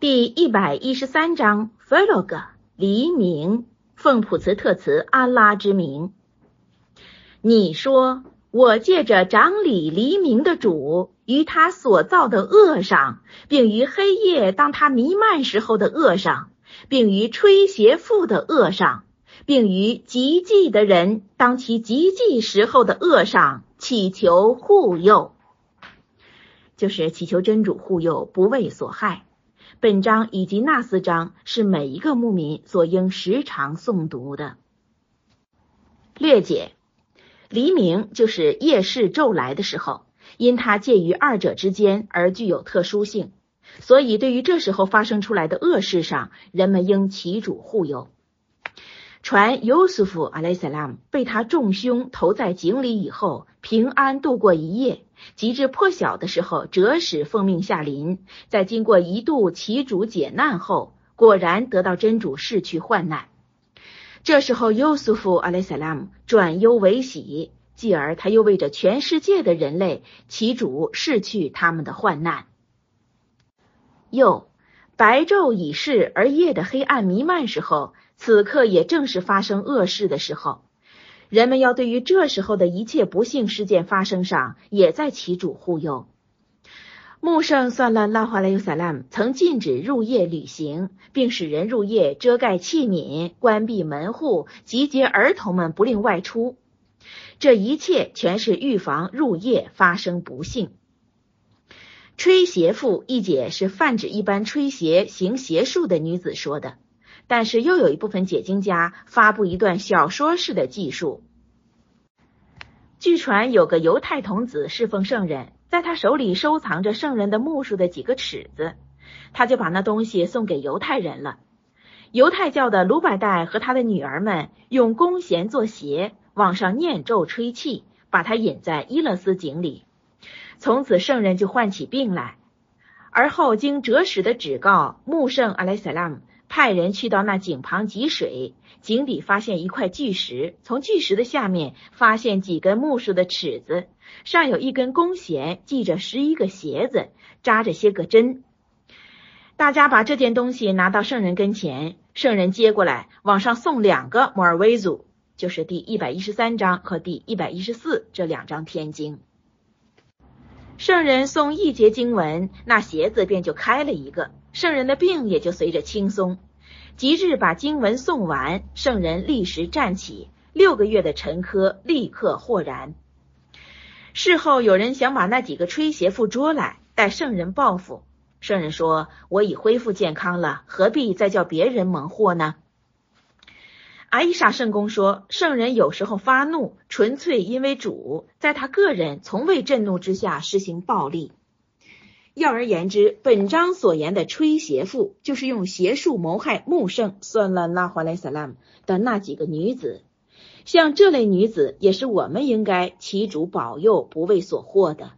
第一百一十三章 f l o g 黎明，奉普茨特茨阿拉之名。你说，我借着掌理黎明的主于他所造的恶上，并于黑夜当他弥漫时候的恶上，并于吹邪妇的恶上，并于极寂的人当其极寂时候的恶上，祈求护佑，就是祈求真主护佑，不为所害。本章以及那四章是每一个牧民所应时常诵读的。略解：黎明就是夜视骤来的时候，因它介于二者之间而具有特殊性，所以对于这时候发生出来的恶事上，人们应祈主护佑。传尤斯夫阿莱萨拉姆被他重凶投在井里以后，平安度过一夜。及至破晓的时候，折使奉命下临，在经过一度祈主解难后，果然得到真主逝去患难。这时候，尤苏夫阿莱萨拉姆转忧为喜，继而他又为着全世界的人类祈主逝去他们的患难。又，白昼已逝而夜的黑暗弥漫时候，此刻也正是发生恶事的时候。人们要对于这时候的一切不幸事件发生上，也在祈主护佑。穆圣算了拉华莱尤萨拉姆曾禁止入夜旅行，并使人入夜遮盖器皿、关闭门户、集结儿童们不令外出。这一切全是预防入夜发生不幸。吹邪妇一解是泛指一般吹邪行邪术的女子说的。但是又有一部分解经家发布一段小说式的记述。据传有个犹太童子侍奉圣人，在他手里收藏着圣人的木数的几个尺子，他就把那东西送给犹太人了。犹太教的卢百代和他的女儿们用弓弦做鞋，往上念咒吹气，把他引在伊勒斯井里。从此圣人就患起病来，而后经折使的指告，穆圣阿莱萨拉姆。派人去到那井旁汲水，井底发现一块巨石，从巨石的下面发现几根木树的尺子，上有一根弓弦，系着十一个鞋子，扎着些个针。大家把这件东西拿到圣人跟前，圣人接过来，往上送两个摩尔威祖，就是第一百一十三章和第一百一十四这两章天经。圣人送一节经文，那鞋子便就开了一个。圣人的病也就随着轻松，及至把经文诵完，圣人立时站起，六个月的沉疴立刻豁然。事后有人想把那几个吹邪妇捉来，待圣人报复。圣人说：“我已恢复健康了，何必再叫别人蒙祸呢？”阿伊莎圣公说：“圣人有时候发怒，纯粹因为主在他个人从未震怒之下施行暴力。”要而言之，本章所言的吹邪妇，就是用邪术谋害穆圣算了拉华莱萨拉姆的那几个女子。像这类女子，也是我们应该祈主保佑，不为所获的。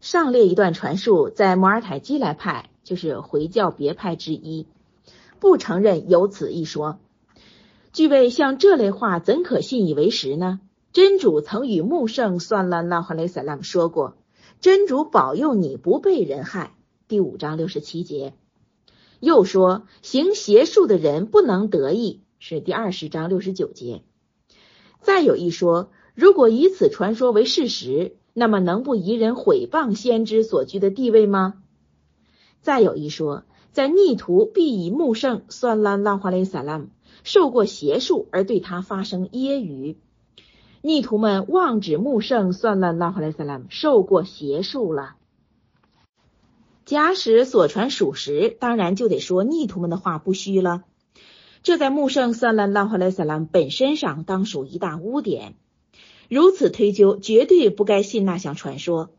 上列一段传述，在摩尔泰基莱派，就是回教别派之一，不承认有此一说。据谓像这类话，怎可信以为实呢？真主曾与穆圣算了拉华莱萨拉姆说过。真主保佑你不被人害。第五章六十七节，又说行邪术的人不能得意，是第二十章六十九节。再有一说，如果以此传说为事实，那么能不疑人毁谤先知所居的地位吗？再有一说，在逆徒必以木圣算拉拉华雷萨拉姆受过邪术而对他发生揶揄。逆徒们妄指穆圣算了拉哈莱萨拉姆受过邪术了。假使所传属实，当然就得说逆徒们的话不虚了。这在穆圣算了拉哈莱萨拉姆本身上当属一大污点。如此推究，绝对不该信那项传说。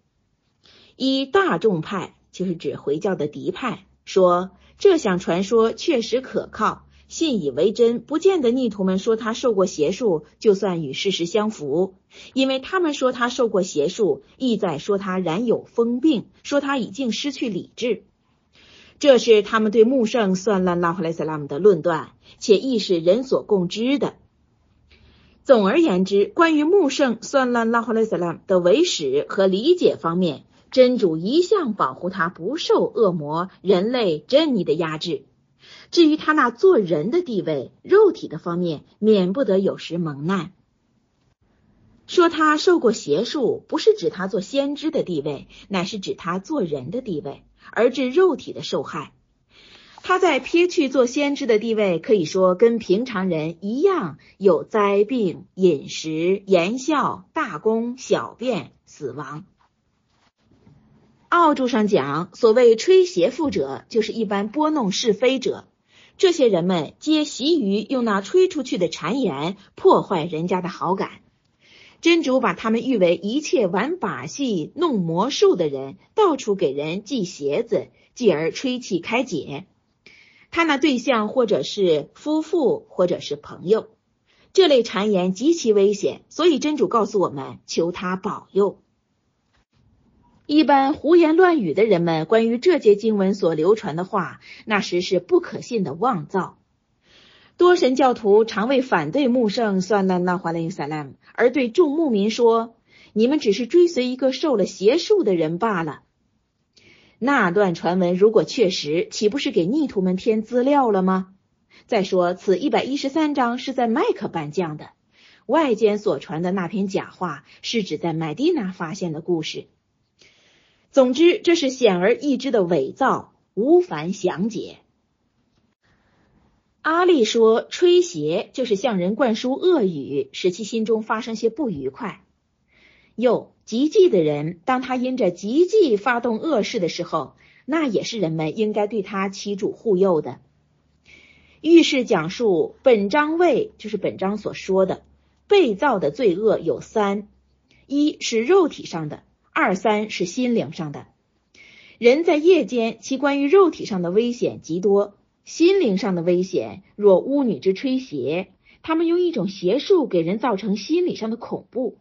一大众派，就是指回教的敌派，说这项传说确实可靠。信以为真，不见得逆徒们说他受过邪术就算与事实相符，因为他们说他受过邪术，意在说他染有疯病，说他已经失去理智。这是他们对穆圣算烂拉赫莱萨拉姆的论断，且亦是人所共知的。总而言之，关于穆圣算烂拉赫莱萨拉姆的为史和理解方面，真主一向保护他不受恶魔、人类、珍妮的压制。至于他那做人的地位，肉体的方面，免不得有时蒙难。说他受过邪术，不是指他做先知的地位，乃是指他做人的地位，而致肉体的受害。他在撇去做先知的地位，可以说跟平常人一样，有灾病、饮食、言笑、大功、小便、死亡。奥注上讲，所谓吹邪妇者，就是一般拨弄是非者。这些人们皆习于用那吹出去的谗言破坏人家的好感。真主把他们誉为一切玩把戏、弄魔术的人，到处给人系鞋子，继而吹气开解。他那对象或者是夫妇，或者是朋友，这类谗言极其危险，所以真主告诉我们，求他保佑。一般胡言乱语的人们，关于这节经文所流传的话，那时是不可信的妄造。多神教徒常为反对穆圣算那那华勒萨拉姆，而对众牧民说：“你们只是追随一个受了邪术的人罢了。”那段传闻如果确实，岂不是给逆徒们添资料了吗？再说，此一百一十三章是在麦克颁降的，外间所传的那篇假话，是指在麦地那发现的故事。总之，这是显而易知的伪造，无凡详解。阿丽说，吹邪就是向人灌输恶语，使其心中发生些不愉快。又，极忌的人，当他因着极忌发动恶事的时候，那也是人们应该对他起主护佑的。遇事讲述本章位，就是本章所说的被造的罪恶有三：一是肉体上的。二三是心灵上的，人在夜间，其关于肉体上的危险极多；心灵上的危险，若巫女之吹邪，他们用一种邪术给人造成心理上的恐怖；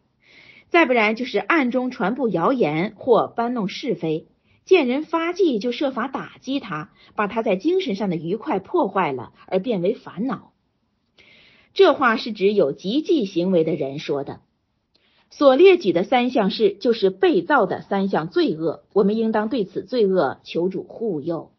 再不然就是暗中传布谣言或搬弄是非，见人发迹就设法打击他，把他在精神上的愉快破坏了，而变为烦恼。这话是指有极忌行为的人说的。所列举的三项事，就是被造的三项罪恶，我们应当对此罪恶求主护佑。